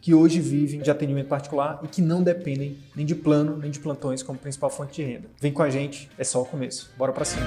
que hoje vivem de atendimento particular e que não dependem nem de plano nem de plantões como principal fonte de renda. Vem com a gente, é só o começo. Bora para cima.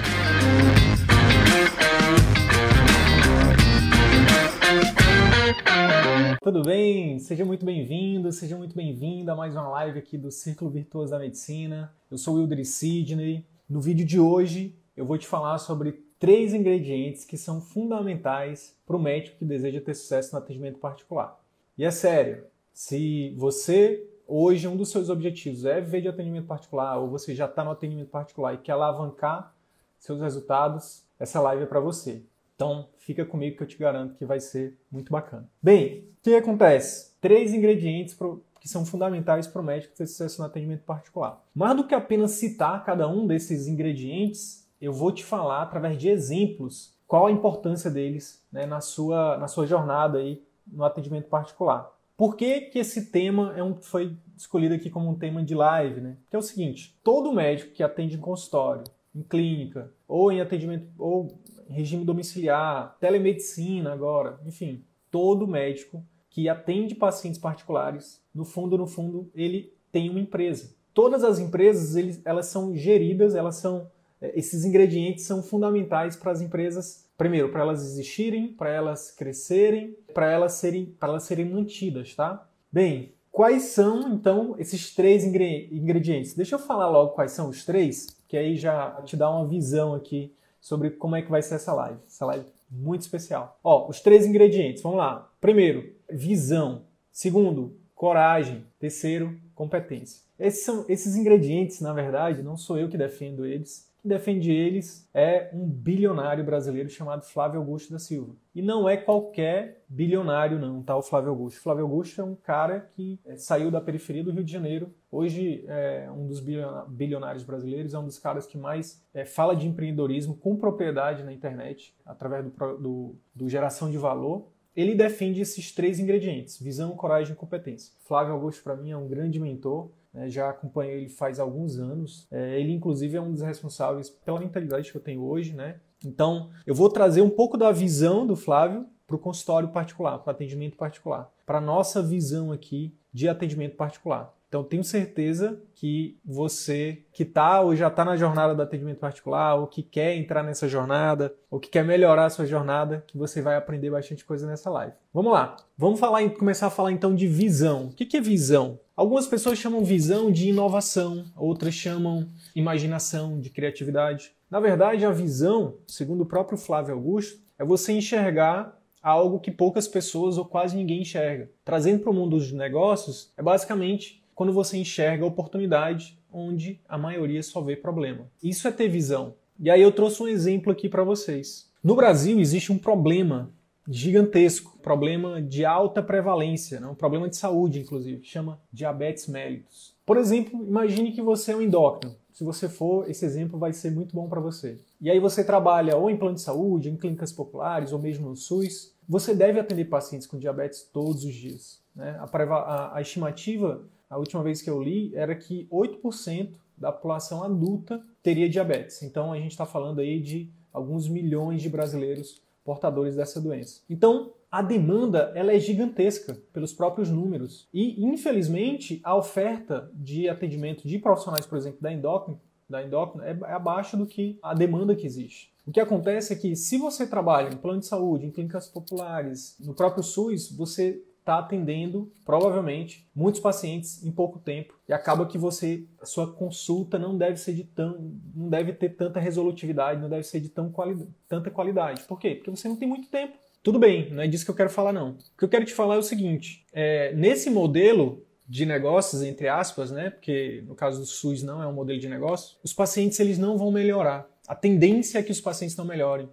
Tudo bem? Seja muito bem-vindo, seja muito bem-vinda a mais uma live aqui do Círculo Virtuoso da Medicina. Eu sou Wilder Sidney. No vídeo de hoje eu vou te falar sobre três ingredientes que são fundamentais para o médico que deseja ter sucesso no atendimento particular. E é sério, se você hoje um dos seus objetivos é viver de atendimento particular ou você já está no atendimento particular e quer alavancar seus resultados, essa live é para você. Então, fica comigo que eu te garanto que vai ser muito bacana. Bem, o que acontece? Três ingredientes pro, que são fundamentais para o médico ter sucesso no atendimento particular. Mais do que apenas citar cada um desses ingredientes, eu vou te falar através de exemplos qual a importância deles né, na, sua, na sua jornada aí no atendimento particular. Por que, que esse tema é um, foi escolhido aqui como um tema de live? Né? Porque é o seguinte: todo médico que atende em consultório, em clínica, ou em atendimento, ou regime domiciliar, telemedicina agora, enfim, todo médico que atende pacientes particulares, no fundo, no fundo, ele tem uma empresa. Todas as empresas, eles, elas são geridas, elas são é, esses ingredientes são fundamentais para as empresas, primeiro, para elas existirem, para elas crescerem, para elas serem, para elas serem mantidas, tá? Bem, quais são então esses três ingredientes? Deixa eu falar logo quais são os três, que aí já te dá uma visão aqui sobre como é que vai ser essa live. Essa live muito especial. Ó, os três ingredientes, vamos lá. Primeiro, visão. Segundo, coragem. Terceiro, competência. Esses, são, esses ingredientes, na verdade, não sou eu que defendo eles defende eles é um bilionário brasileiro chamado Flávio Augusto da Silva. E não é qualquer bilionário, não, tá? O Flávio Augusto. O Flávio Augusto é um cara que é, saiu da periferia do Rio de Janeiro. Hoje é um dos bilionários brasileiros, é um dos caras que mais é, fala de empreendedorismo com propriedade na internet, através do, do, do geração de valor. Ele defende esses três ingredientes: visão, coragem e competência. Flávio Augusto, para mim, é um grande mentor né, já acompanho ele faz alguns anos. É, ele, inclusive, é um dos responsáveis pela mentalidade que eu tenho hoje. Né? Então, eu vou trazer um pouco da visão do Flávio para o consultório particular, para o atendimento particular, para a nossa visão aqui de atendimento particular. Então, tenho certeza que você que está ou já está na jornada do atendimento particular, ou que quer entrar nessa jornada, ou que quer melhorar a sua jornada, que você vai aprender bastante coisa nessa live. Vamos lá, vamos falar, começar a falar então de visão. O que é visão? Algumas pessoas chamam visão de inovação, outras chamam imaginação, de criatividade. Na verdade, a visão, segundo o próprio Flávio Augusto, é você enxergar algo que poucas pessoas ou quase ninguém enxerga. Trazendo para o mundo dos negócios, é basicamente quando você enxerga a oportunidade onde a maioria só vê problema. Isso é ter visão. E aí eu trouxe um exemplo aqui para vocês. No Brasil existe um problema gigantesco, problema de alta prevalência, né? um problema de saúde, inclusive, chama diabetes mellitus. Por exemplo, imagine que você é um endócrino. Se você for, esse exemplo vai ser muito bom para você. E aí você trabalha ou em plano de saúde, em clínicas populares ou mesmo no SUS. Você deve atender pacientes com diabetes todos os dias. Né? A, a, a estimativa a última vez que eu li, era que 8% da população adulta teria diabetes. Então a gente está falando aí de alguns milhões de brasileiros portadores dessa doença. Então a demanda ela é gigantesca pelos próprios números e infelizmente a oferta de atendimento de profissionais, por exemplo, da endócrina, da endócrina é abaixo do que a demanda que existe. O que acontece é que se você trabalha em plano de saúde, em clínicas populares, no próprio SUS, você está atendendo, provavelmente, muitos pacientes em pouco tempo e acaba que você, a sua consulta não deve ser de tão, não deve ter tanta resolutividade, não deve ser de tão quali, tanta qualidade. Por quê? Porque você não tem muito tempo. Tudo bem, não é disso que eu quero falar não. O que eu quero te falar é o seguinte: é, nesse modelo de negócios, entre aspas, né? Porque no caso do SUS não é um modelo de negócio, os pacientes eles não vão melhorar. A tendência é que os pacientes não melhorem.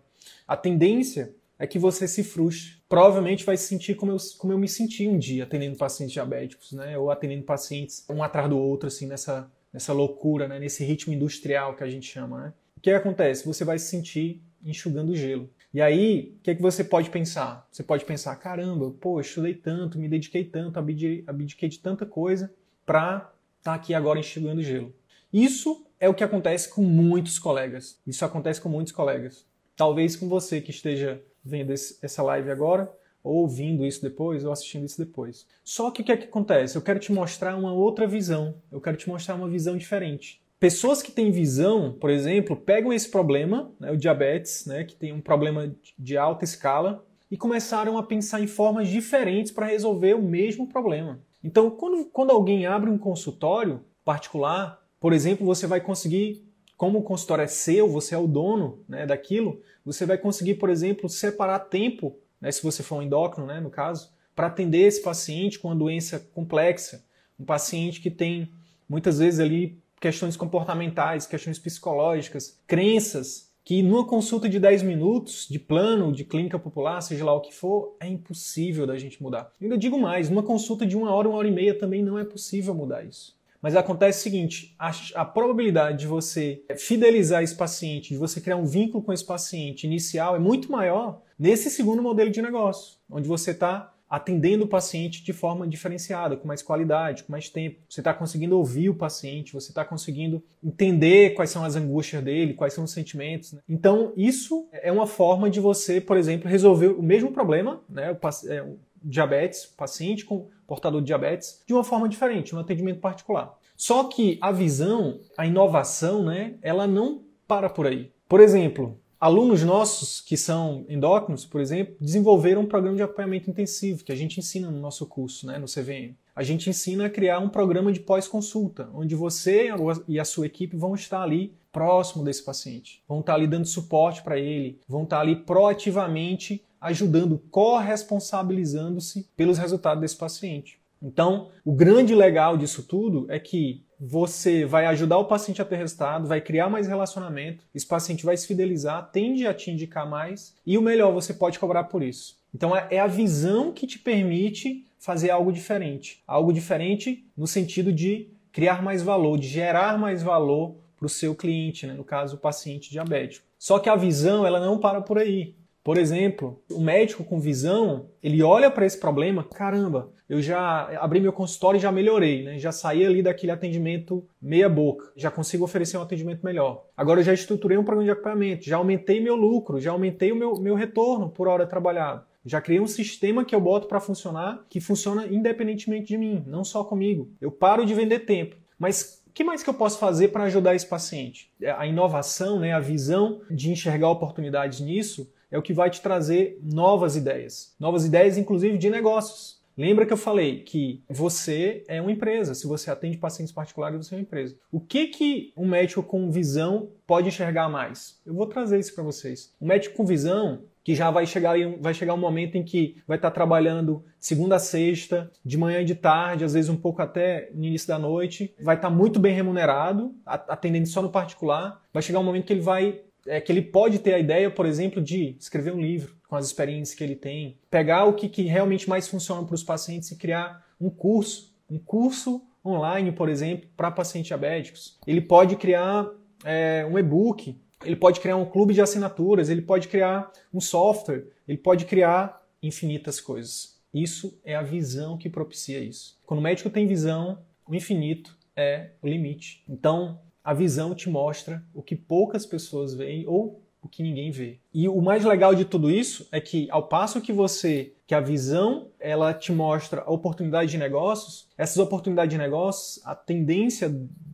A tendência é que você se frustre. Provavelmente vai se sentir como eu, como eu me senti um dia atendendo pacientes diabéticos, né? Ou atendendo pacientes um atrás do outro, assim, nessa, nessa loucura, né? Nesse ritmo industrial que a gente chama, né? O que acontece? Você vai se sentir enxugando gelo. E aí, o que, é que você pode pensar? Você pode pensar, caramba, pô, eu estudei tanto, me dediquei tanto, abdiquei de tanta coisa para estar tá aqui agora enxugando gelo. Isso é o que acontece com muitos colegas. Isso acontece com muitos colegas. Talvez com você que esteja vendo essa live agora, ou ouvindo isso depois, ou assistindo isso depois. Só que o que é que acontece? Eu quero te mostrar uma outra visão. Eu quero te mostrar uma visão diferente. Pessoas que têm visão, por exemplo, pegam esse problema, né, o diabetes, né, que tem um problema de alta escala, e começaram a pensar em formas diferentes para resolver o mesmo problema. Então, quando, quando alguém abre um consultório particular, por exemplo, você vai conseguir, como o consultório é seu, você é o dono né, daquilo, você vai conseguir, por exemplo, separar tempo, né, se você for um endócrino, né, no caso, para atender esse paciente com uma doença complexa, um paciente que tem muitas vezes ali questões comportamentais, questões psicológicas, crenças, que numa consulta de 10 minutos, de plano, de clínica popular, seja lá o que for, é impossível da gente mudar. Eu ainda digo mais, numa consulta de uma hora, uma hora e meia também não é possível mudar isso. Mas acontece o seguinte: a, a, probabilidade de você fidelizar esse paciente, de você criar um vínculo com esse paciente inicial é muito maior nesse segundo modelo de negócio, onde você está atendendo o paciente de forma diferenciada, com mais qualidade, com mais tempo. Você está conseguindo ouvir o paciente, você está conseguindo entender quais são as angústias dele, quais são os sentimentos. Né? Então, isso é uma forma de você, por exemplo, resolver o mesmo problema, né? o, é, diabetes, paciente com portador de diabetes, de uma forma diferente, um atendimento particular. Só que a visão, a inovação, né, ela não para por aí. Por exemplo, Alunos nossos que são endócrinos, por exemplo, desenvolveram um programa de acompanhamento intensivo que a gente ensina no nosso curso, né, no CVM. A gente ensina a criar um programa de pós-consulta, onde você e a sua equipe vão estar ali próximo desse paciente, vão estar ali dando suporte para ele, vão estar ali proativamente ajudando, corresponsabilizando-se pelos resultados desse paciente. Então, o grande legal disso tudo é que você vai ajudar o paciente a ter resultado, vai criar mais relacionamento, esse paciente vai se fidelizar, tende a te indicar mais e o melhor, você pode cobrar por isso. Então é, é a visão que te permite fazer algo diferente. Algo diferente no sentido de criar mais valor, de gerar mais valor para o seu cliente, né? no caso o paciente diabético. Só que a visão ela não para por aí. Por exemplo, o médico com visão, ele olha para esse problema, caramba, eu já abri meu consultório e já melhorei, né? Já saí ali daquele atendimento meia boca, já consigo oferecer um atendimento melhor. Agora eu já estruturei um programa de acompanhamento, já aumentei meu lucro, já aumentei o meu, meu retorno por hora trabalhada. Já criei um sistema que eu boto para funcionar, que funciona independentemente de mim, não só comigo. Eu paro de vender tempo. Mas o que mais que eu posso fazer para ajudar esse paciente? A inovação, né, a visão de enxergar oportunidades nisso é o que vai te trazer novas ideias. Novas ideias, inclusive, de negócios. Lembra que eu falei que você é uma empresa, se você atende pacientes particulares, você é uma empresa. O que que um médico com visão pode enxergar mais? Eu vou trazer isso para vocês. Um médico com visão que já vai chegar, vai chegar um momento em que vai estar trabalhando segunda a sexta, de manhã e de tarde, às vezes um pouco até no início da noite, vai estar muito bem remunerado, atendendo só no particular. Vai chegar um momento que ele vai é que ele pode ter a ideia, por exemplo, de escrever um livro com as experiências que ele tem, pegar o que, que realmente mais funciona para os pacientes e criar um curso, um curso online, por exemplo, para pacientes diabéticos. Ele pode criar é, um e-book, ele pode criar um clube de assinaturas, ele pode criar um software, ele pode criar infinitas coisas. Isso é a visão que propicia isso. Quando o médico tem visão, o infinito é o limite. Então, a visão te mostra o que poucas pessoas veem ou o que ninguém vê. E o mais legal de tudo isso é que ao passo que você, que a visão, ela te mostra a oportunidade de negócios, essas oportunidades de negócios, a tendência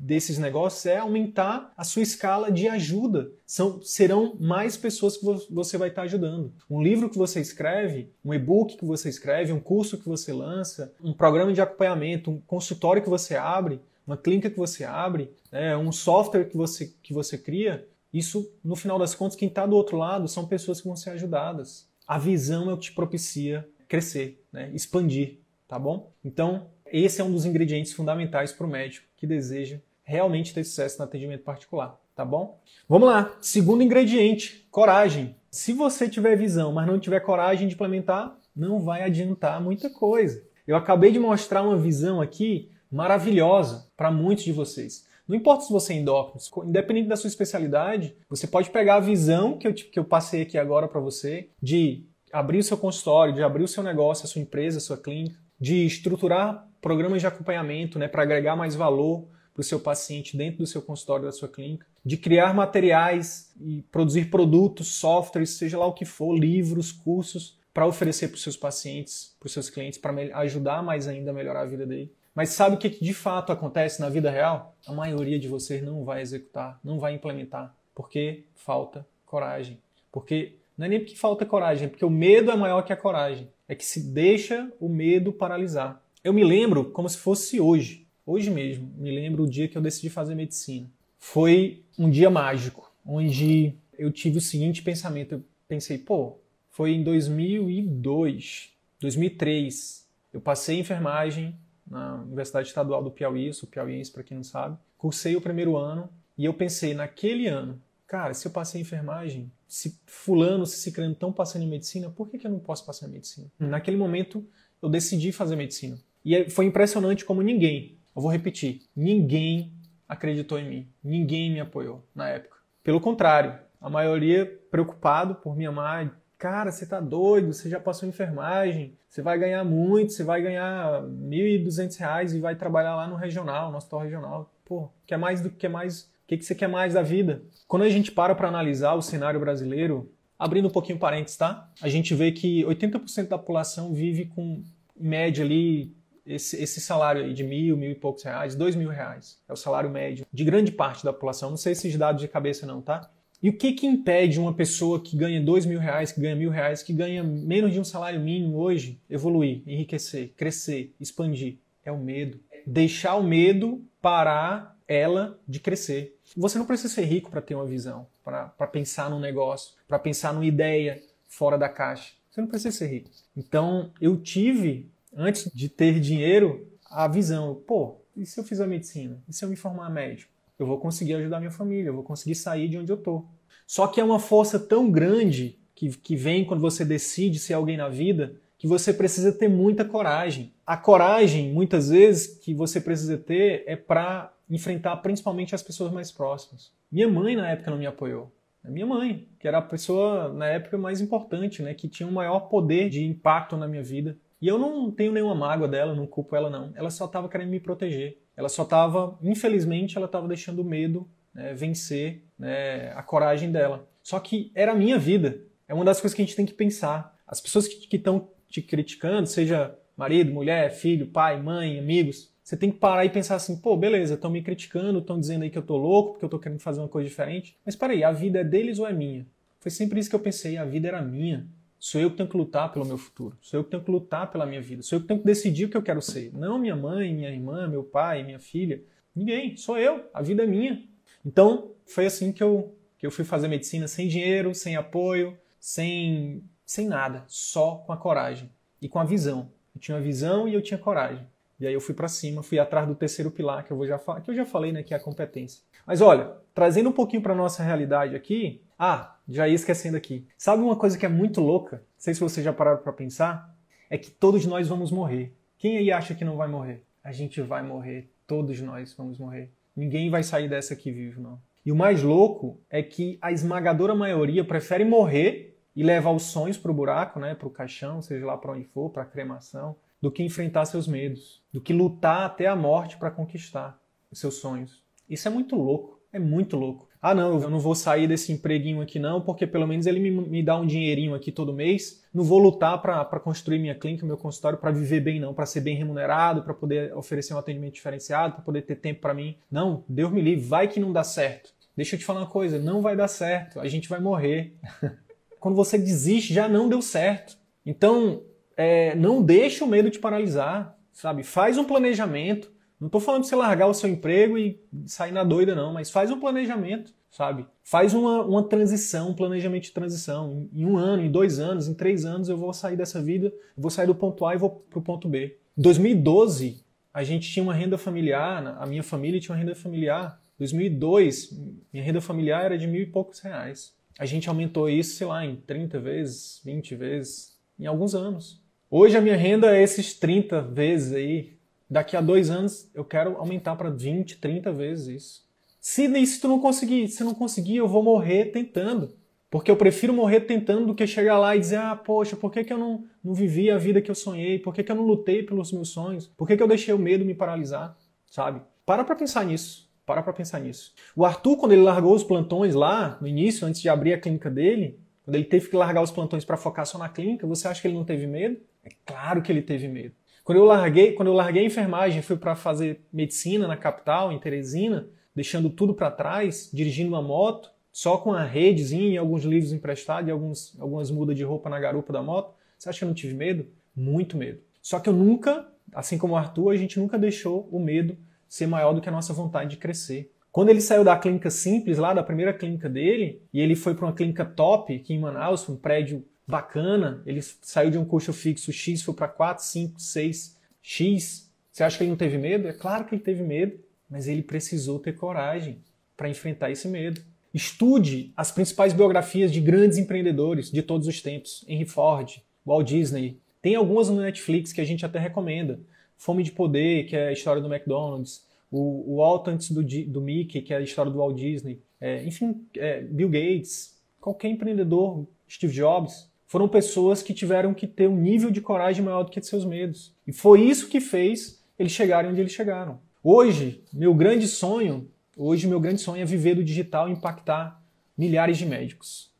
desses negócios é aumentar a sua escala de ajuda. São, serão mais pessoas que você vai estar ajudando. Um livro que você escreve, um e-book que você escreve, um curso que você lança, um programa de acompanhamento, um consultório que você abre, uma clínica que você abre, né, um software que você, que você cria, isso, no final das contas, quem está do outro lado são pessoas que vão ser ajudadas. A visão é o que te propicia crescer, né, expandir, tá bom? Então, Esse é um dos ingredientes fundamentais para o médico que deseja realmente ter sucesso no atendimento particular, tá bom? Vamos lá. Segundo ingrediente, coragem. Se você tiver visão, mas não tiver coragem de implementar, não vai adiantar muita coisa. Eu acabei de mostrar uma visão aqui maravilhosa para muitos de vocês. Não importa se você é endócrino, independente da sua especialidade, você pode pegar a visão que eu, que eu passei aqui agora para você de abrir o seu consultório, de abrir o seu negócio, a sua empresa, a sua clínica, de estruturar programas de acompanhamento né, para agregar mais valor para o seu paciente dentro do seu consultório, da sua clínica, de criar materiais e produzir produtos, softwares, seja lá o que for, livros, cursos, para oferecer para os seus pacientes, para os seus clientes, para ajudar mais ainda a melhorar a vida dele. Mas sabe o que de fato acontece na vida real? A maioria de vocês não vai executar, não vai implementar, porque falta coragem. Porque não é nem porque falta coragem, é porque o medo é maior que a coragem. É que se deixa o medo paralisar. Eu me lembro como se fosse hoje, hoje mesmo, me lembro o dia que eu decidi fazer medicina. Foi um dia mágico, onde eu tive o seguinte pensamento. Eu pensei, pô, foi em 2002, 2003. Eu passei enfermagem, na Universidade Estadual do Piauí, sou piauiense para quem não sabe. Cursei o primeiro ano e eu pensei naquele ano, cara, se eu passei em enfermagem, se fulano, se ciclano estão passando em medicina, por que, que eu não posso passar em medicina? Naquele momento eu decidi fazer medicina. E foi impressionante como ninguém, eu vou repetir, ninguém acreditou em mim, ninguém me apoiou na época. Pelo contrário, a maioria preocupado por me amar, Cara, você tá doido, você já passou enfermagem, você vai ganhar muito, você vai ganhar R$ 1.200 e vai trabalhar lá no regional, no hospital regional. Pô, quer mais do que mais? O que, que você quer mais da vida? Quando a gente para para analisar o cenário brasileiro, abrindo um pouquinho parênteses, tá? A gente vê que 80% da população vive com, média ali, esse, esse, salário aí de mil, mil e poucos reais, dois mil reais. É o salário médio de grande parte da população. Não sei esses dados de cabeça não, tá? E o que, que impede uma pessoa que ganha dois mil reais, que ganha mil reais, que ganha menos de um salário mínimo hoje, evoluir, enriquecer, crescer, expandir? É o medo. Deixar o medo parar ela de crescer. Você não precisa ser rico para ter uma visão, para pensar num negócio, para pensar numa ideia fora da caixa. Você não precisa ser rico. Então, eu tive, antes de ter dinheiro, a visão. Pô, e se eu fizer medicina? E se eu me formar médico? Eu vou conseguir ajudar minha família, eu vou conseguir sair de onde eu tô. Só que é uma força tão grande que, que vem quando você decide ser alguém na vida que você precisa ter muita coragem. A coragem, muitas vezes, que você precisa ter é para enfrentar principalmente as pessoas mais próximas. Minha mãe, na época, não me apoiou. A minha mãe, que era a pessoa, na época, mais importante, né? que tinha um maior poder de impacto na minha vida. E eu não tenho nenhuma mágoa dela, não culpo ela, não. Ela só estava querendo me proteger. Ela só estava, infelizmente, ela estava deixando o medo né, vencer né, a coragem dela. Só que era a minha vida. É uma das coisas que a gente tem que pensar. As pessoas que estão te criticando, seja marido, mulher, filho, pai, mãe, amigos, você tem que parar e pensar assim, pô, beleza, estão me criticando, estão dizendo aí que eu tô louco, porque eu tô querendo fazer uma coisa diferente. Mas peraí, a vida é deles ou é minha? Foi sempre isso que eu pensei, a vida era minha. Sou eu que tenho que lutar pelo meu futuro. Sou eu que tenho que lutar pela minha vida. Sou eu que tenho que decidir o que eu quero ser. Não minha mãe, minha irmã, meu pai, minha filha. Ninguém. Sou eu. A vida é minha. Então, foi assim que eu, que eu fui fazer medicina sem dinheiro, sem apoio, sem, sem nada. Só com a coragem e com a visão. Eu tinha a visão e eu tinha coragem. E aí eu fui para cima, fui atrás do terceiro pilar que eu, vou já, que eu já falei, né, que é a competência. Mas olha, trazendo um pouquinho para nossa realidade aqui, ah, já ia esquecendo aqui. Sabe uma coisa que é muito louca? Não sei se vocês já pararam para pensar. É que todos nós vamos morrer. Quem aí acha que não vai morrer? A gente vai morrer. Todos nós vamos morrer. Ninguém vai sair dessa aqui vivo, não. E o mais louco é que a esmagadora maioria prefere morrer e levar os sonhos para o buraco, né, para o caixão, seja lá para onde for, para cremação, do que enfrentar seus medos, do que lutar até a morte para conquistar os seus sonhos. Isso é muito louco, é muito louco ah, não, eu não vou sair desse empreguinho aqui não, porque pelo menos ele me, me dá um dinheirinho aqui todo mês. Não vou lutar para construir minha clínica, meu consultório, para viver bem não, para ser bem remunerado, para poder oferecer um atendimento diferenciado, para poder ter tempo para mim. Não, Deus me livre, vai que não dá certo. Deixa eu te falar uma coisa, não vai dar certo, a gente vai morrer. Quando você desiste, já não deu certo. Então, é, não deixa o medo te paralisar, sabe? Faz um planejamento, não estou falando de você largar o seu emprego e sair na doida, não, mas faz um planejamento, sabe? Faz uma, uma transição, um planejamento de transição. Em um ano, em dois anos, em três anos, eu vou sair dessa vida, vou sair do ponto A e vou para o ponto B. Em 2012, a gente tinha uma renda familiar, a minha família tinha uma renda familiar. 2002, minha renda familiar era de mil e poucos reais. A gente aumentou isso, sei lá, em 30 vezes, 20 vezes, em alguns anos. Hoje a minha renda é esses 30 vezes aí. Daqui a dois anos eu quero aumentar para 20, 30 vezes isso. Se, se tu não conseguir, se não conseguir, eu vou morrer tentando. Porque eu prefiro morrer tentando do que chegar lá e dizer, ah, poxa, por que, que eu não, não vivi a vida que eu sonhei? Por que, que eu não lutei pelos meus sonhos? Por que, que eu deixei o medo me paralisar? Sabe? Para pra pensar nisso. Para pra pensar nisso. O Arthur, quando ele largou os plantões lá, no início, antes de abrir a clínica dele, quando ele teve que largar os plantões para focar só na clínica, você acha que ele não teve medo? É claro que ele teve medo. Quando eu larguei, quando eu larguei a enfermagem, fui para fazer medicina na capital, em Teresina, deixando tudo para trás, dirigindo uma moto, só com a redezinha e alguns livros emprestados e alguns, algumas mudas de roupa na garupa da moto. Você acha que eu não tive medo? Muito medo. Só que eu nunca, assim como o Arthur, a gente nunca deixou o medo ser maior do que a nossa vontade de crescer. Quando ele saiu da clínica simples, lá da primeira clínica dele, e ele foi para uma clínica top aqui em Manaus, um prédio bacana, ele saiu de um custo fixo X, foi para 4, 5, 6 X. Você acha que ele não teve medo? É claro que ele teve medo, mas ele precisou ter coragem para enfrentar esse medo. Estude as principais biografias de grandes empreendedores de todos os tempos. Henry Ford, Walt Disney. Tem algumas no Netflix que a gente até recomenda. Fome de Poder, que é a história do McDonald's. O, o Alto antes do, do Mickey, que é a história do Walt Disney. É, enfim, é, Bill Gates. Qualquer empreendedor, Steve Jobs. Foram pessoas que tiveram que ter um nível de coragem maior do que seus medos. E foi isso que fez eles chegarem onde eles chegaram. Hoje, meu grande sonho Hoje, meu grande sonho é viver do digital e impactar milhares de médicos.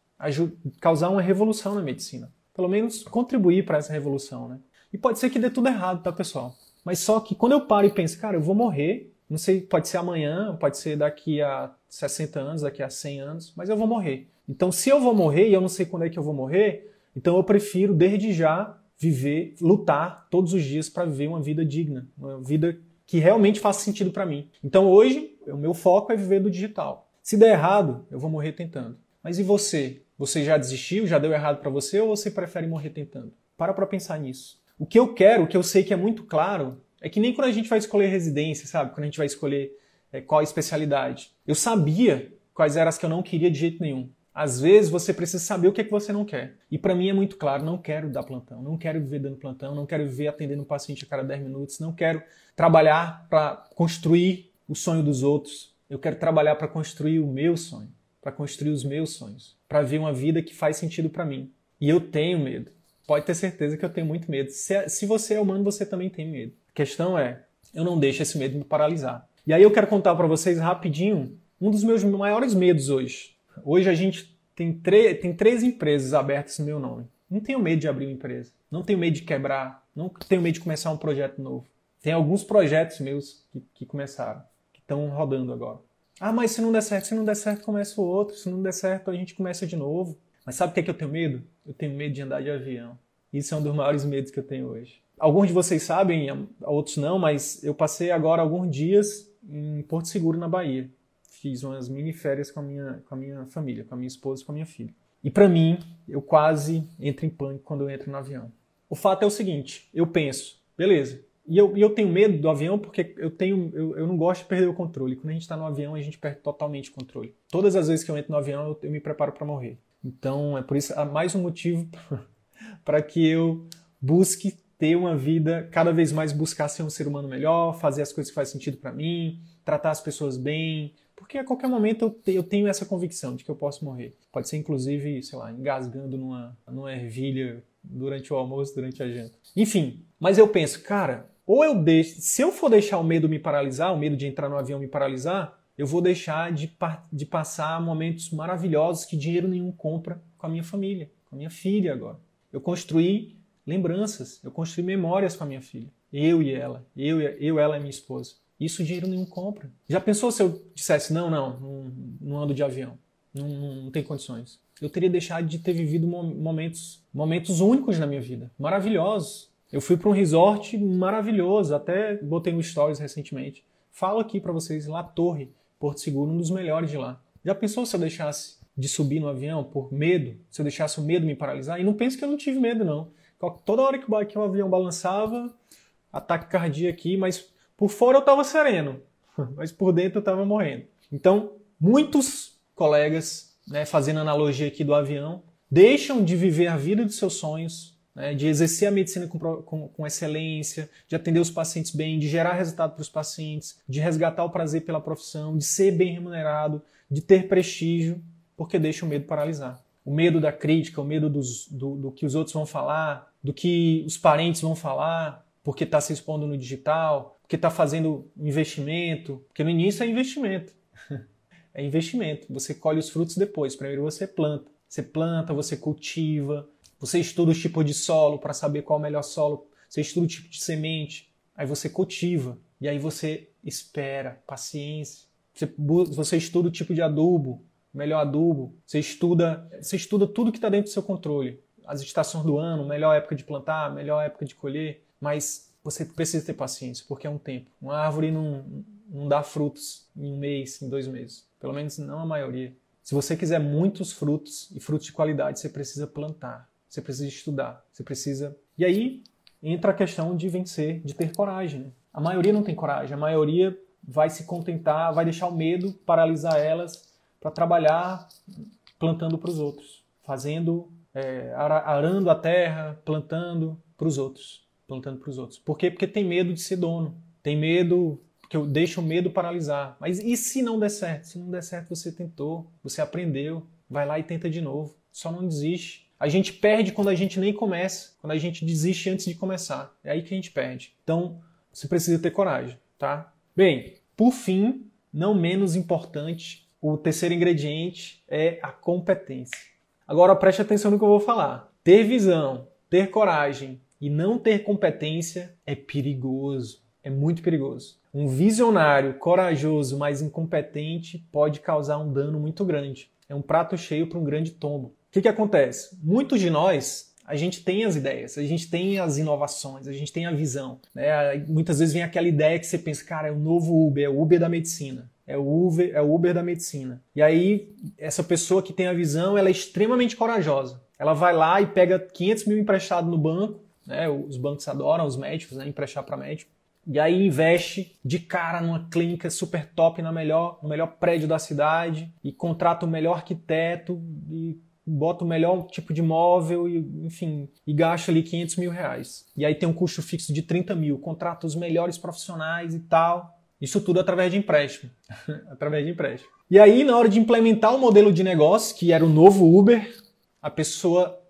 causar uma revolução na medicina. Pelo menos contribuir para essa revolução, né? E pode ser que dê tudo errado, tá, pessoal? Mas só que quando eu paro e penso, cara, eu vou morrer, não sei, pode ser amanhã, pode ser daqui a 60 anos, daqui a 100 anos, mas eu vou morrer. Então, se eu vou morrer e eu não sei quando é que eu vou morrer, então eu prefiro desde já viver, lutar todos os dias para viver uma vida digna, uma vida que realmente faça sentido para mim. Então, hoje o meu foco é viver do digital. Se der errado, eu vou morrer tentando. Mas e você? Você já desistiu? Já deu errado para você ou você prefere morrer tentando? Para para pensar nisso. O que eu quero, o que eu sei que é muito claro, é que nem quando a gente vai escolher residência, sabe? Quando a gente vai escolher é, qual especialidade. Eu sabia quais eram as que eu não queria de jeito nenhum. Às vezes você precisa saber o que é que você não quer. E para mim é muito claro, não quero dar plantão, não quero viver dando plantão, não quero viver atendendo um paciente a cada 10 minutos, não quero trabalhar para construir o sonho dos outros. Eu quero trabalhar para construir o meu sonho, para construir os meus sonhos, para ver uma vida que faz sentido para mim. E eu tenho medo. Pode ter certeza que eu tenho muito medo. Se, se você é humano, você também tem medo. A questão é, eu não deixo esse medo me paralisar. E aí eu quero contar para vocês rapidinho um dos meus maiores medos hoje. Hoje a gente tem, tem três empresas abertas no meu nome. Não tenho medo de abrir uma empresa. Não tenho medo de quebrar. Não tenho medo de começar um projeto novo. Tem alguns projetos meus que, que começaram estão rodando agora. Ah, mas se não der certo, se não der certo, começa o outro. Se não der certo, a gente começa de novo. Mas sabe o que, é que eu tenho medo? Eu tenho medo de andar de avião. Isso é um dos maiores medos que eu tenho hoje. Alguns de vocês sabem, outros não, mas eu passei agora alguns dias em Porto Seguro, na Bahia. Fiz umas mini férias com a minha, com a minha família, com a minha esposa e com a minha filha. E para mim, eu quase entro em pânico quando eu entro no avião. O fato é o seguinte: eu penso, beleza, e eu, e eu tenho medo do avião porque eu tenho eu, eu não gosto de perder o controle. Quando a gente está no avião, a gente perde totalmente o controle. Todas as vezes que eu entro no avião, eu, eu me preparo para morrer. Então, é por isso há mais um motivo para que eu busque ter uma vida, cada vez mais buscar ser um ser humano melhor, fazer as coisas que fazem sentido para mim, tratar as pessoas bem, porque a qualquer momento eu, tenho essa convicção de que eu posso morrer. Pode ser inclusive, sei lá, engasgando numa, numa ervilha durante o almoço, durante a janta. Enfim, mas eu penso, cara, ou eu deixo, se eu for deixar o medo me paralisar, o medo de entrar no avião me paralisar, eu vou deixar de, de passar momentos maravilhosos que dinheiro nenhum compra com a minha família, com a minha filha agora. Eu construí lembranças, eu construí memórias com a minha filha. Eu e ela, eu, eu ela e minha esposa. Isso dinheiro nenhum compra. Já pensou se eu dissesse, não, não, não, não ando de avião, não, não, não tem condições. Eu teria deixado de ter vivido momentos, momentos únicos na minha vida, maravilhosos. Eu fui para um resort maravilhoso, até botei no stories recentemente. Falo aqui para vocês, La Torre, Porto Seguro, um dos melhores de lá. Já pensou se eu deixasse de subir no avião por medo? Se eu deixasse o medo me paralisar? E não pense que eu não tive medo, não. Toda hora que o avião balançava, ataque cardíaco aqui, mas Por fora eu estava sereno, mas por dentro eu estava morrendo. Então, muitos colegas, né, fazendo analogia aqui do avião, deixam de viver a vida dos seus sonhos, né, de exercer a medicina com, com, com, excelência, de atender os pacientes bem, de gerar resultado para os pacientes, de resgatar o prazer pela profissão, de ser bem remunerado, de ter prestígio, porque deixa o medo paralisar. O medo da crítica, o medo dos, do, do que os outros vão falar, do que os parentes vão falar, porque está se expondo no digital, porque está fazendo investimento, porque no início é investimento. é investimento. Você colhe os frutos depois. Primeiro você planta. Você planta, você cultiva, você estuda o tipo de solo para saber qual é o melhor solo, você estuda o tipo de semente, aí você cultiva, e aí você espera, paciência. Você, você estuda o tipo de adubo, melhor adubo, você estuda, você estuda tudo que está dentro do seu controle. As estações do ano, melhor época de plantar, melhor época de colher, mas você precisa ter paciência, porque é um tempo. Uma árvore não, não dá frutos em um mês, em dois meses. Pelo menos não a maioria. Se você quiser muitos frutos e frutos de qualidade, você precisa plantar, você precisa estudar, você precisa. E aí entra a questão de vencer, de ter coragem. Né? A maioria não tem coragem, a maioria vai se contentar, vai deixar o medo paralisar elas para trabalhar plantando para os outros, fazendo, é, arando a terra, plantando para os outros, plantando para os outros. Por quê? Porque tem medo de ser dono, tem medo que eu deixo o medo paralisar. Mas e se não der certo? Se não der certo, você tentou, você aprendeu, vai lá e tenta de novo. Só não desiste. A gente perde quando a gente nem começa, quando a gente desiste antes de começar. É aí que a gente perde. Então, você precisa ter coragem, tá? Bem, por fim, não menos importante, o terceiro ingrediente é a competência. Agora preste atenção no que eu vou falar. Ter visão, ter coragem e não ter competência é perigoso. É muito perigoso. Um visionário corajoso, mas incompetente pode causar um dano muito grande. É um prato cheio para um grande tombo. O que, que acontece? Muitos de nós, a gente tem as ideias, a gente tem as inovações, a gente tem a visão. Né? Muitas vezes vem aquela ideia que você pensa, cara, é o novo Uber, é o Uber da medicina. É o Uber, é o Uber da medicina. E aí, essa pessoa que tem a visão, ela é extremamente corajosa. Ela vai lá e pega 500 mil emprestado no banco, né? os bancos adoram, os médicos, né? emprestar para médico e aí investe de cara numa clínica super top na melhor, no melhor prédio da cidade e contrata o melhor arquiteto e bota o melhor tipo de móvel e, enfim, e gasta ali 500 mil reais. E aí tem um custo fixo de 30 mil, contrata os melhores profissionais e tal. Isso tudo através de empréstimo. através de empréstimo. E aí, na hora de implementar o modelo de negócio, que era o novo Uber, a pessoa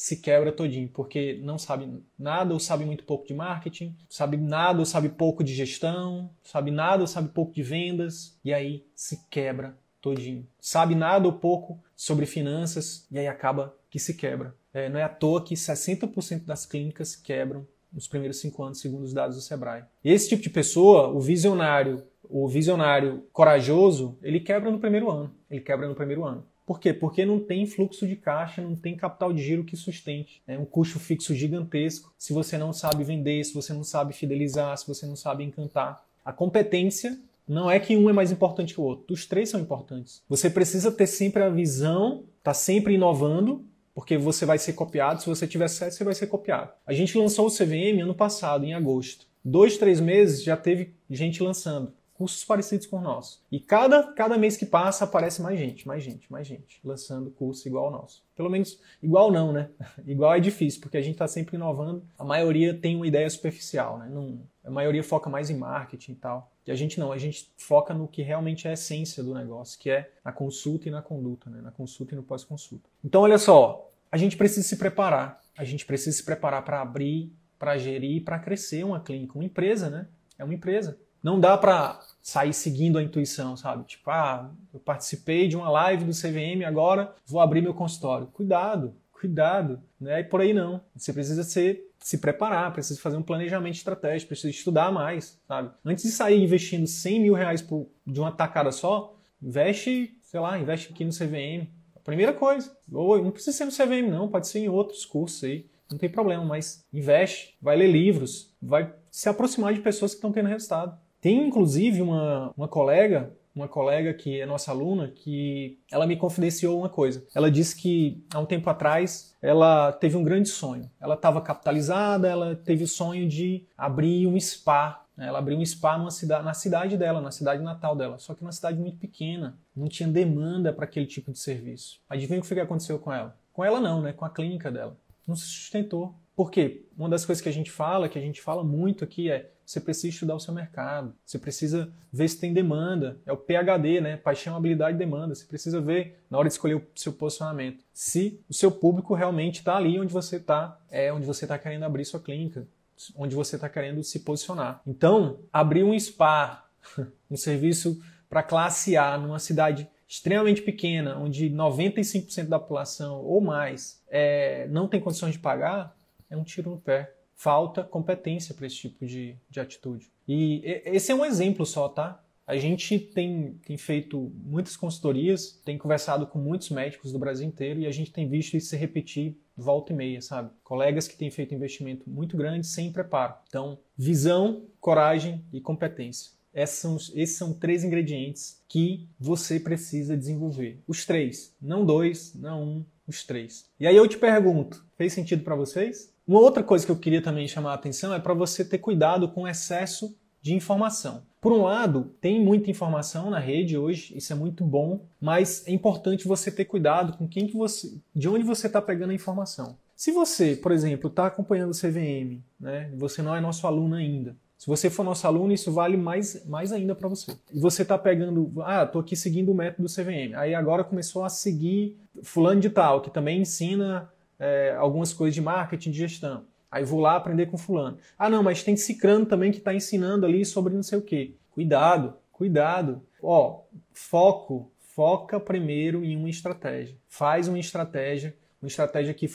se quebra todinho, porque não sabe nada ou sabe muito pouco de marketing, sabe nada ou sabe pouco de gestão, sabe nada ou sabe pouco de vendas, e aí se quebra todinho. Sabe nada ou pouco sobre finanças, e aí acaba que se quebra. É, não é à toa que 60% das clínicas quebram nos primeiros cinco anos, segundo os dados do Sebrae. Esse tipo de pessoa, o visionário, o visionário corajoso, ele quebra no primeiro ano. Ele quebra no primeiro ano. Por quê? Porque não tem fluxo de caixa, não tem capital de giro que sustente. É um custo fixo gigantesco se você não sabe vender, se você não sabe fidelizar, se você não sabe encantar. A competência não é que um é mais importante que o outro. Os três são importantes. Você precisa ter sempre a visão, tá sempre inovando, porque você vai ser copiado. Se você tiver sucesso, você vai ser copiado. A gente lançou o CVM ano passado, em agosto. Dois, três meses já teve gente lançando cursos parecidos com o nosso. E cada, cada mês que passa aparece mais gente, mais gente, mais gente, lançando curso igual ao nosso. Pelo menos, igual não, né? igual é difícil, porque a gente está sempre inovando. A maioria tem uma ideia superficial, né? Não, a maioria foca mais em marketing e tal. E a gente não, a gente foca no que realmente é a essência do negócio, que é na consulta e na conduta, né? na consulta e no pós-consulta. Então, olha só, a gente precisa se preparar. A gente precisa se preparar para abrir, para gerir, para crescer uma clínica, uma empresa, né? É uma empresa. Não dá para sair seguindo a intuição, sabe? Tipo, ah, eu participei de uma live do CVM, agora vou abrir meu consultório. Cuidado, cuidado, né? E por aí não. Você precisa ser, se preparar, precisa fazer um planejamento estratégico, precisa estudar mais, sabe? Antes de sair investindo 100 mil reais por, de uma tacada só, investe, sei lá, investe aqui no CVM. A primeira coisa. Ou não precisa ser no CVM, não, pode ser em outros cursos aí. Não tem problema, mas investe, vai ler livros, vai se aproximar de pessoas que estão tendo resultado. Tem inclusive uma, uma colega, uma colega que é nossa aluna, que ela me confidenciou uma coisa. Ela disse que há um tempo atrás ela teve um grande sonho. Ela estava capitalizada, ela teve o sonho de abrir um spa Ela abriu um spa cidade, na cidade dela, na cidade natal dela, só que uma cidade muito pequena, não tinha demanda para aquele tipo de serviço. Adivinha o que, foi que aconteceu com ela? Com ela não, né? Com a clínica dela. Não se sustentou. Por quê? Uma das coisas que a gente fala, que a gente fala muito aqui é você precisa estudar o seu mercado, você precisa ver se tem demanda, é o PHD, né? Paixão, habilidade e demanda. Você precisa ver, na hora de escolher o seu posicionamento, se o seu público realmente está ali onde você está, é onde você está querendo abrir sua clínica, onde você está querendo se posicionar. Então, abrir um spa, um serviço para classe A numa cidade extremamente pequena, onde 95% da população ou mais é, não tem condições de pagar, é um tiro no pé. Falta competência para esse tipo de, de atitude. E esse é um exemplo só, tá? A gente tem, tem feito muitas consultorias, tem conversado com muitos médicos do Brasil inteiro e a gente tem visto isso se repetir volta e meia, sabe? Colegas que têm feito investimento muito grande sem preparo. Então, visão, coragem e competência. Esses são, esses são três ingredientes que você precisa desenvolver. Os três, não dois, não um, os três. E aí eu te pergunto, fez sentido para vocês? Uma outra coisa que eu queria também chamar a atenção é para você ter cuidado com o excesso de informação. Por um lado, tem muita informação na rede hoje, isso é muito bom, mas é importante você ter cuidado com quem que você, de onde você está pegando a informação. Se você, por exemplo, está acompanhando o CVM, né, você não é nosso aluno ainda, se você for nosso aluno, isso vale mais, mais ainda para você. E você está pegando, ah, estou aqui seguindo o método CVM. Aí agora começou a seguir fulano de tal, que também ensina é, algumas coisas de marketing, de gestão. Aí vou lá aprender com fulano. Ah, não, mas tem Cicrano também que está ensinando ali sobre não sei o quê. Cuidado, cuidado. Ó, foco, foca primeiro em uma estratégia. Faz uma estratégia, uma estratégia que,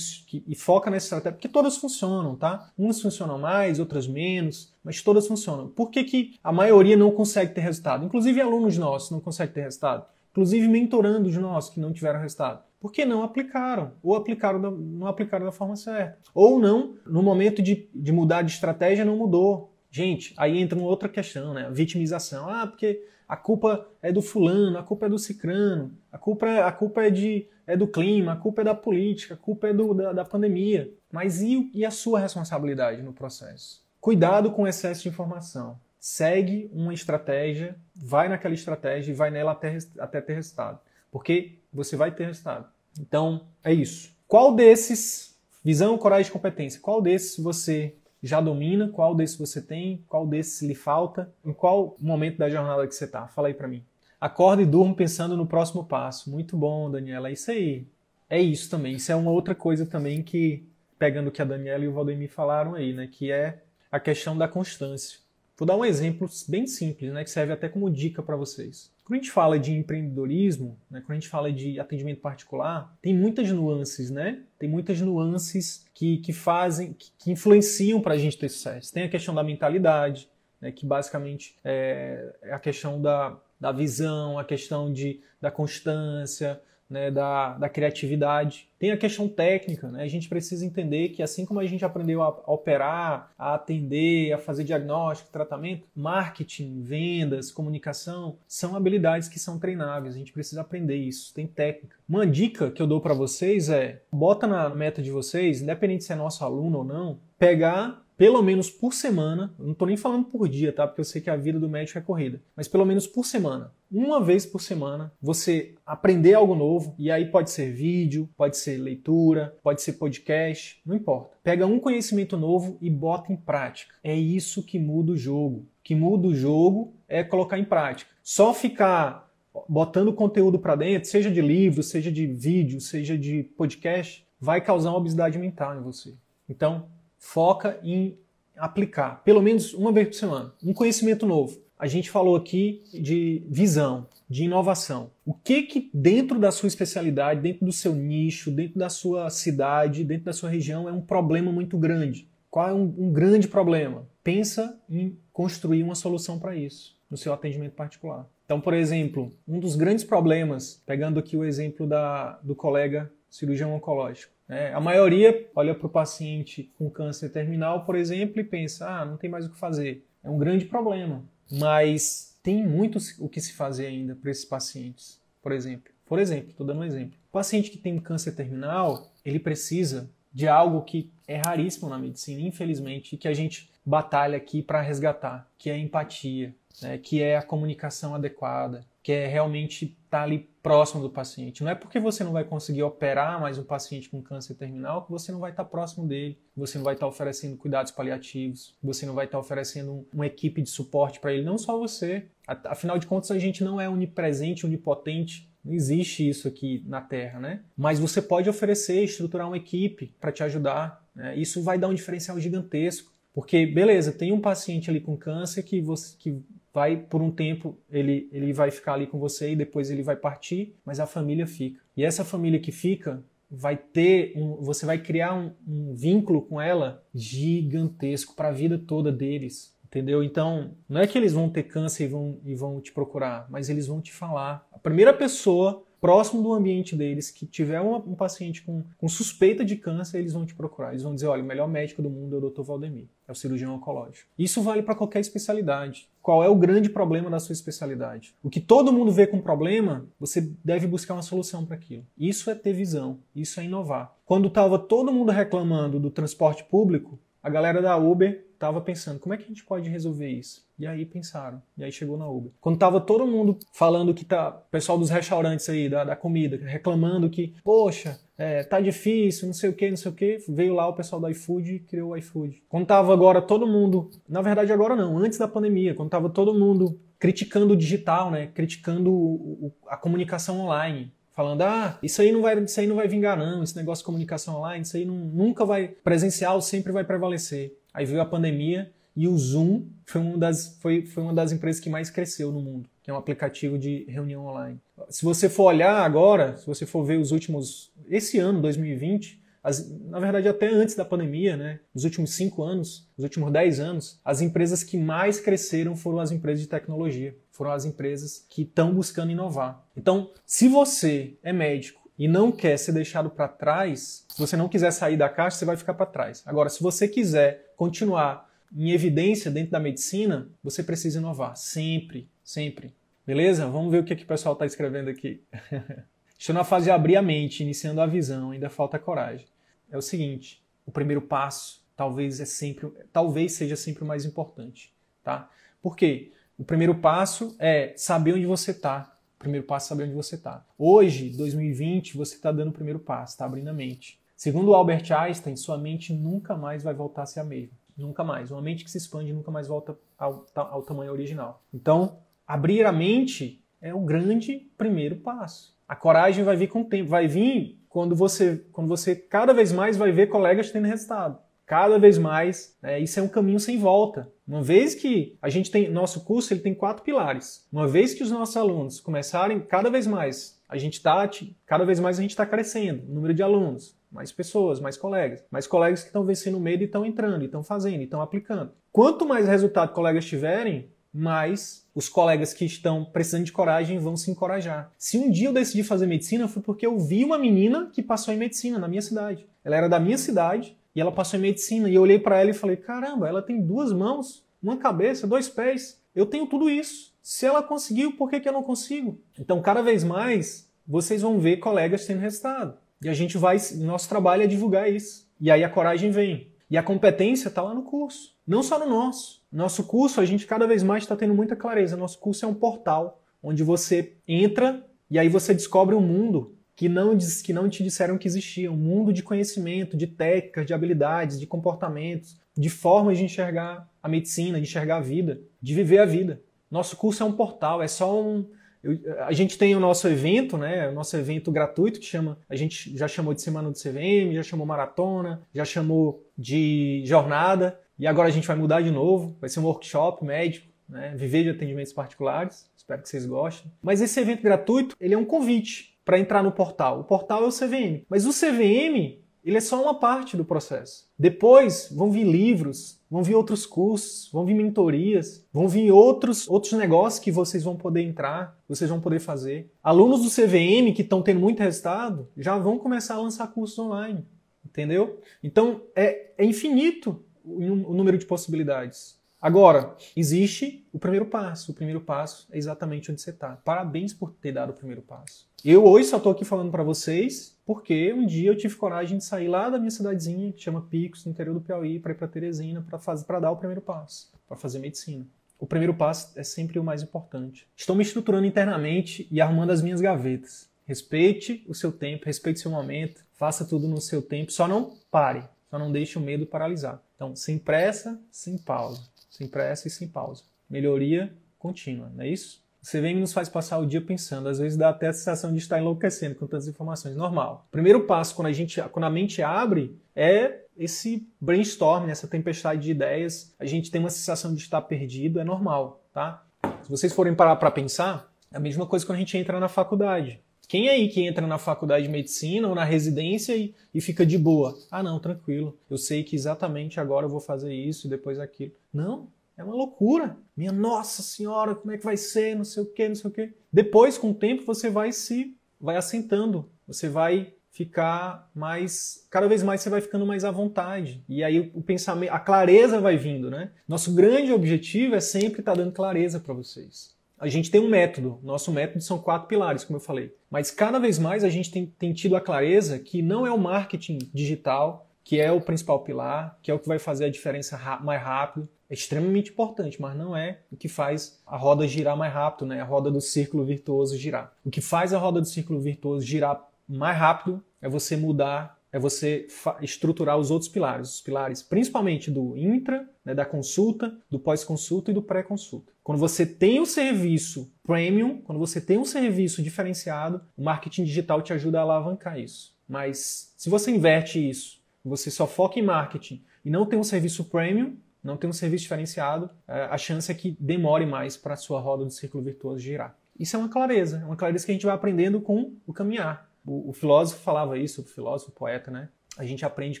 que e foca nessa estratégia, porque todas funcionam, tá? Umas funcionam mais, outras menos, mas todas funcionam. Por que, que a maioria não consegue ter resultado? Inclusive alunos nossos não conseguem ter resultado. Inclusive mentorandos nossos que não tiveram resultado porque não aplicaram, ou aplicaram da, não aplicaram da forma certa. Ou não, no momento de, de mudar de estratégia, não mudou. Gente, aí entra uma outra questão, né? Vitimização. Ah, porque a culpa é do fulano, a culpa é do cicrano, a culpa, é, a culpa é, de, é do clima, a culpa é da política, a culpa é do, da, da pandemia. Mas e, e a sua responsabilidade no processo? Cuidado com o excesso de informação. Segue uma estratégia, vai naquela estratégia e vai nela até, até ter resultado porque você vai ter resultado. Então, é isso. Qual desses, visão, coragem e competência, qual desses você já domina, qual desses você tem, qual desses lhe falta, em qual momento da jornada que você está? Fala aí para mim. Acorda e durmo pensando no próximo passo. Muito bom, Daniela. É isso aí. É isso também. Isso é uma outra coisa também que, pegando o que a Daniela e o Valdemir falaram aí, né? Que é a questão da constância. Vou dar um exemplo bem simples, né? Que serve até como dica para vocês. Quando a gente fala de empreendedorismo, né, quando a gente fala de atendimento particular, tem muitas nuances, né? Tem muitas nuances que, que fazem, que, que influenciam para a gente ter sucesso. Tem a questão da mentalidade, né, que basicamente é, é a questão da, da visão, a questão de, da constância, né, da, da criatividade. Tem a questão técnica, né? a gente precisa entender que assim como a gente aprendeu a, a operar, a atender, a fazer diagnóstico, tratamento, marketing, vendas, comunicação, são habilidades que são treináveis, a gente precisa aprender isso, tem técnica. Uma dica que eu dou para vocês é, bota na meta de vocês, independente se é nosso aluno ou não, pegar pelo menos por semana, não estou nem falando por dia, tá? Porque eu sei que a vida do médico é corrida, mas pelo menos por semana, uma vez por semana, você aprender algo novo, e aí pode ser vídeo, pode ser leitura, pode ser podcast, não importa. Pega um conhecimento novo e bota em prática. É isso que muda o jogo. O que muda o jogo é colocar em prática. Só ficar botando conteúdo para dentro, seja de livro, seja de vídeo, seja de podcast, vai causar uma obesidade mental em você. Então, foca em aplicar, pelo menos uma vez por semana, um conhecimento novo. A gente falou aqui de visão, de inovação. O que que dentro da sua especialidade, dentro do seu nicho, dentro da sua cidade, dentro da sua região é um problema muito grande? Qual é um, um grande problema? Pensa em construir uma solução para isso no seu atendimento particular. Então, por exemplo, um dos grandes problemas, pegando aqui o exemplo da, do colega cirurgião oncológico, é, a maioria olha para o paciente com câncer terminal, por exemplo, e pensa: ah, não tem mais o que fazer. É um grande problema. Mas tem muito o que se fazer ainda para esses pacientes. Por exemplo, por exemplo, estou dando um exemplo. O paciente que tem câncer terminal, ele precisa de algo que é raríssimo na medicina, infelizmente, e que a gente batalha aqui para resgatar, que é a empatia, né? que é a comunicação adequada, que é realmente estar tá ali próximo do paciente. Não é porque você não vai conseguir operar mais um paciente com câncer terminal que você não vai estar tá próximo dele, você não vai estar tá oferecendo cuidados paliativos, você não vai estar oferecendo uma equipe de suporte para ele, não só você. Afinal de contas, a gente não é onipresente, onipotente não existe isso aqui na Terra, né? Mas você pode oferecer, estruturar uma equipe para te ajudar. Né? Isso vai dar um diferencial gigantesco. Porque, beleza, tem um paciente ali com câncer que, você, que vai, por um tempo, ele, ele vai ficar ali com você e depois ele vai partir, mas a família fica. E essa família que fica vai ter, um, você vai criar um, um vínculo com ela gigantesco para a vida toda deles. Entendeu? Então, não é que eles vão ter câncer e vão, e vão te procurar, mas eles vão te falar. A primeira pessoa próximo do ambiente deles que tiver um, um paciente com, com, suspeita de câncer, eles vão te procurar. Eles vão dizer: olha, o melhor médico do mundo é o Dr. Valdemir, é o cirurgião oncológico. Isso vale para qualquer especialidade. Qual é o grande problema da sua especialidade? O que todo mundo vê como problema, você deve buscar uma solução para aquilo. Isso é ter visão, isso é inovar. Quando estava todo mundo reclamando do transporte público, a galera da Uber tava pensando, como é que a gente pode resolver isso? E aí pensaram, e aí chegou na Uber. Quando tava todo mundo falando que tá, pessoal dos restaurantes aí, da, da comida, reclamando que, poxa, é, tá difícil, não sei o que, não sei o que, veio lá o pessoal do iFood e criou o iFood. Quando tava agora todo mundo, na verdade agora não, antes da pandemia, quando tava todo mundo criticando o digital, né, criticando o, o, a comunicação online, falando, ah, isso aí não vai, isso aí não vai vingar não, esse negócio de comunicação online, isso aí não, nunca vai, presencial sempre vai prevalecer. Aí veio a pandemia e o Zoom foi uma das, foi, foi uma das empresas que mais cresceu no mundo, que é um aplicativo de reunião online. Se você for olhar agora, se você for ver os últimos, esse ano, 2020, as, na verdade até antes da pandemia, né, nos últimos cinco anos, nos últimos dez anos, as empresas que mais cresceram foram as empresas de tecnologia, foram as empresas que estão buscando inovar. Então, se você é médico, e não quer ser deixado para trás, se você não quiser sair da caixa, você vai ficar para trás. Agora, se você quiser continuar em evidência dentro da medicina, você precisa inovar. Sempre, sempre. Beleza? Vamos ver o que, que o pessoal está escrevendo aqui. Estou na fase de abrir a mente, iniciando a visão, ainda falta coragem. É o seguinte, o primeiro passo talvez é sempre, talvez seja sempre o mais importante, tá? Por quê? O primeiro passo é saber onde você está, primeiro passo é saber onde você está. Hoje, 2020, você está dando o primeiro passo, está abrindo a mente. Segundo Albert Einstein, sua mente nunca mais vai voltar a ser a mesma. Nunca mais. Uma mente que se expande nunca mais volta ao, ao tamanho original. Então, abrir a mente é o grande primeiro passo. A coragem vai vir com o tempo, vai vir quando você, quando você cada vez mais vai ver colegas tendo resultado cada vez mais. Né, isso é um caminho sem volta. Uma vez que a gente tem nosso curso, ele tem quatro pilares. Uma vez que os nossos alunos começarem cada vez mais, a gente está cada vez mais a gente está crescendo, o número de alunos, mais pessoas, mais colegas, mais colegas que estão vencendo o medo e estão entrando, estão fazendo, estão aplicando. Quanto mais resultado colegas tiverem, mais os colegas que estão precisando de coragem vão se encorajar. Se um dia eu decidi fazer medicina, foi porque eu vi uma menina que passou em medicina na minha cidade. Ela era da minha cidade, e ela passou em medicina. E eu olhei para ela e falei: caramba, ela tem duas mãos, uma cabeça, dois pés. Eu tenho tudo isso. Se ela conseguiu, por que, que eu não consigo? Então, cada vez mais, vocês vão ver colegas tendo resultado. E a gente vai. Nosso trabalho é divulgar isso. E aí a coragem vem. E a competência está lá no curso. Não só no nosso. Nosso curso, a gente cada vez mais está tendo muita clareza. Nosso curso é um portal onde você entra e aí você descobre um mundo que não, que não te disseram que existia. Um mundo de conhecimento, de técnicas, de habilidades, de comportamentos, de formas de enxergar a medicina, de enxergar a vida, de viver a vida. Nosso curso é um portal, é só um. Eu, a gente tem o nosso evento, né? O nosso evento gratuito que chama. A gente já chamou de Semana do CVM, já chamou Maratona, já chamou de Jornada. E agora a gente vai mudar de novo. Vai ser um workshop médico, né? Viver de atendimentos particulares. Espero que vocês gostem. Mas esse evento gratuito, ele é um convite para entrar no portal. O portal é o CVM. Mas o CVM, ele é só uma parte do processo. Depois vão vir livros, vão vir outros cursos, vão vir mentorias, vão vir outros, outros negócios que vocês vão poder entrar, vocês vão poder fazer. Alunos do CVM que estão tendo muito resultado já vão começar a lançar cursos online. Entendeu? Então é, é infinito o, número de possibilidades. Agora, existe o primeiro passo. O primeiro passo é exatamente onde você está. Parabéns por ter dado o primeiro passo. Eu hoje só estou aqui falando para vocês porque um dia eu tive coragem de sair lá da minha cidadezinha, que chama Picos, no interior do Piauí, para ir para Teresina, para dar o primeiro passo, para fazer medicina. O primeiro passo é sempre o mais importante. Estou me estruturando internamente e arrumando as minhas gavetas. Respeite o seu tempo, respeite o seu momento, faça tudo no seu tempo, só não pare, só não deixe o medo paralisar. Então, sem pressa, sem pausa. Sem pressa e sem pausa. Melhoria contínua, não é isso? Você vem e nos faz passar o dia pensando, às vezes dá até a sensação de estar enlouquecendo com tantas informações. Normal. Primeiro passo quando a gente, quando a mente abre, é esse brainstorm, essa tempestade de ideias. A gente tem uma sensação de estar perdido, é normal, tá? Se vocês forem parar para pensar, é a mesma coisa quando a gente entra na faculdade. Quem aí que entra na faculdade de medicina ou na residência e, e fica de boa? Ah, não, tranquilo. Eu sei que exatamente agora eu vou fazer isso e depois aquilo. Não, é uma loucura. Minha nossa senhora, como é que vai ser? Não sei o que, não sei o que. Depois, com o tempo, você vai se vai assentando. Você vai ficar mais, cada vez mais você vai ficando mais à vontade. E aí o pensamento, a clareza vai vindo, né? Nosso grande objetivo é sempre estar tá dando clareza para vocês a gente tem um método. Nosso método são quatro pilares, como eu falei. Mas cada vez mais a gente tem, tem tido a clareza que não é o marketing digital que é o principal pilar, que é o que vai fazer a diferença mais rápido. É extremamente importante, mas não é o que faz a roda girar mais rápido, né? A roda do círculo virtuoso girar. O que faz a roda do círculo virtuoso girar mais rápido é você mudar é você estruturar os outros pilares, os pilares principalmente do intra, né, da consulta, do pós-consulta e do pré-consulta. Quando você tem um serviço premium, quando você tem um serviço diferenciado, o marketing digital te ajuda a alavancar isso. Mas se você inverte isso, você só foca em marketing e não tem um serviço premium, não tem um serviço diferenciado, é, a chance é que demore mais para a sua roda do círculo virtuoso girar. Isso é uma clareza, é uma clareza que a gente vai aprendendo com o caminhar. O, o filósofo falava isso, o filósofo, o poeta, né? A gente aprende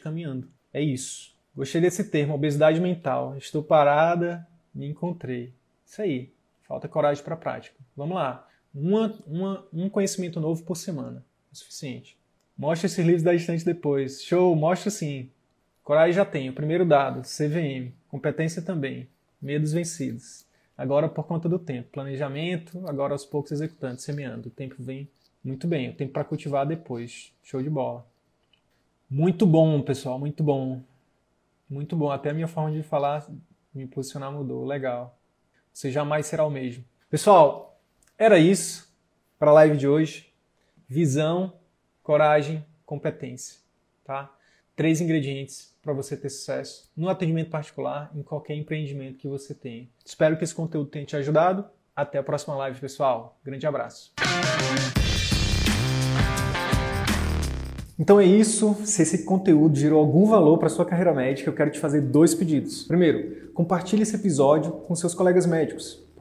caminhando. É isso. Gostei desse termo, obesidade mental. Estou parada, me encontrei. Isso aí. Falta coragem para a prática. Vamos lá. Uma, uma, um conhecimento novo por semana. É suficiente. Mostre esses livros da estante depois. Show, mostra sim. Coragem já tenho. Primeiro dado, CVM. Competência também. Medos vencidos. Agora por conta do tempo. Planejamento, agora aos poucos executando, semeando. O tempo vem muito bem, eu tenho para cultivar depois. Show de bola. Muito bom, pessoal, muito bom. Muito bom. Até a minha forma de falar, me posicionar mudou. Legal. Você jamais será o mesmo. Pessoal, era isso para a live de hoje. Visão, coragem, competência, tá? Três ingredientes para você ter sucesso no atendimento particular, em qualquer empreendimento que você tenha. Espero que esse conteúdo tenha te ajudado. Até a próxima live, pessoal. Grande abraço. Então é isso. Se esse conteúdo gerou algum valor para sua carreira médica, eu quero te fazer dois pedidos. Primeiro, compartilhe esse episódio com seus colegas médicos,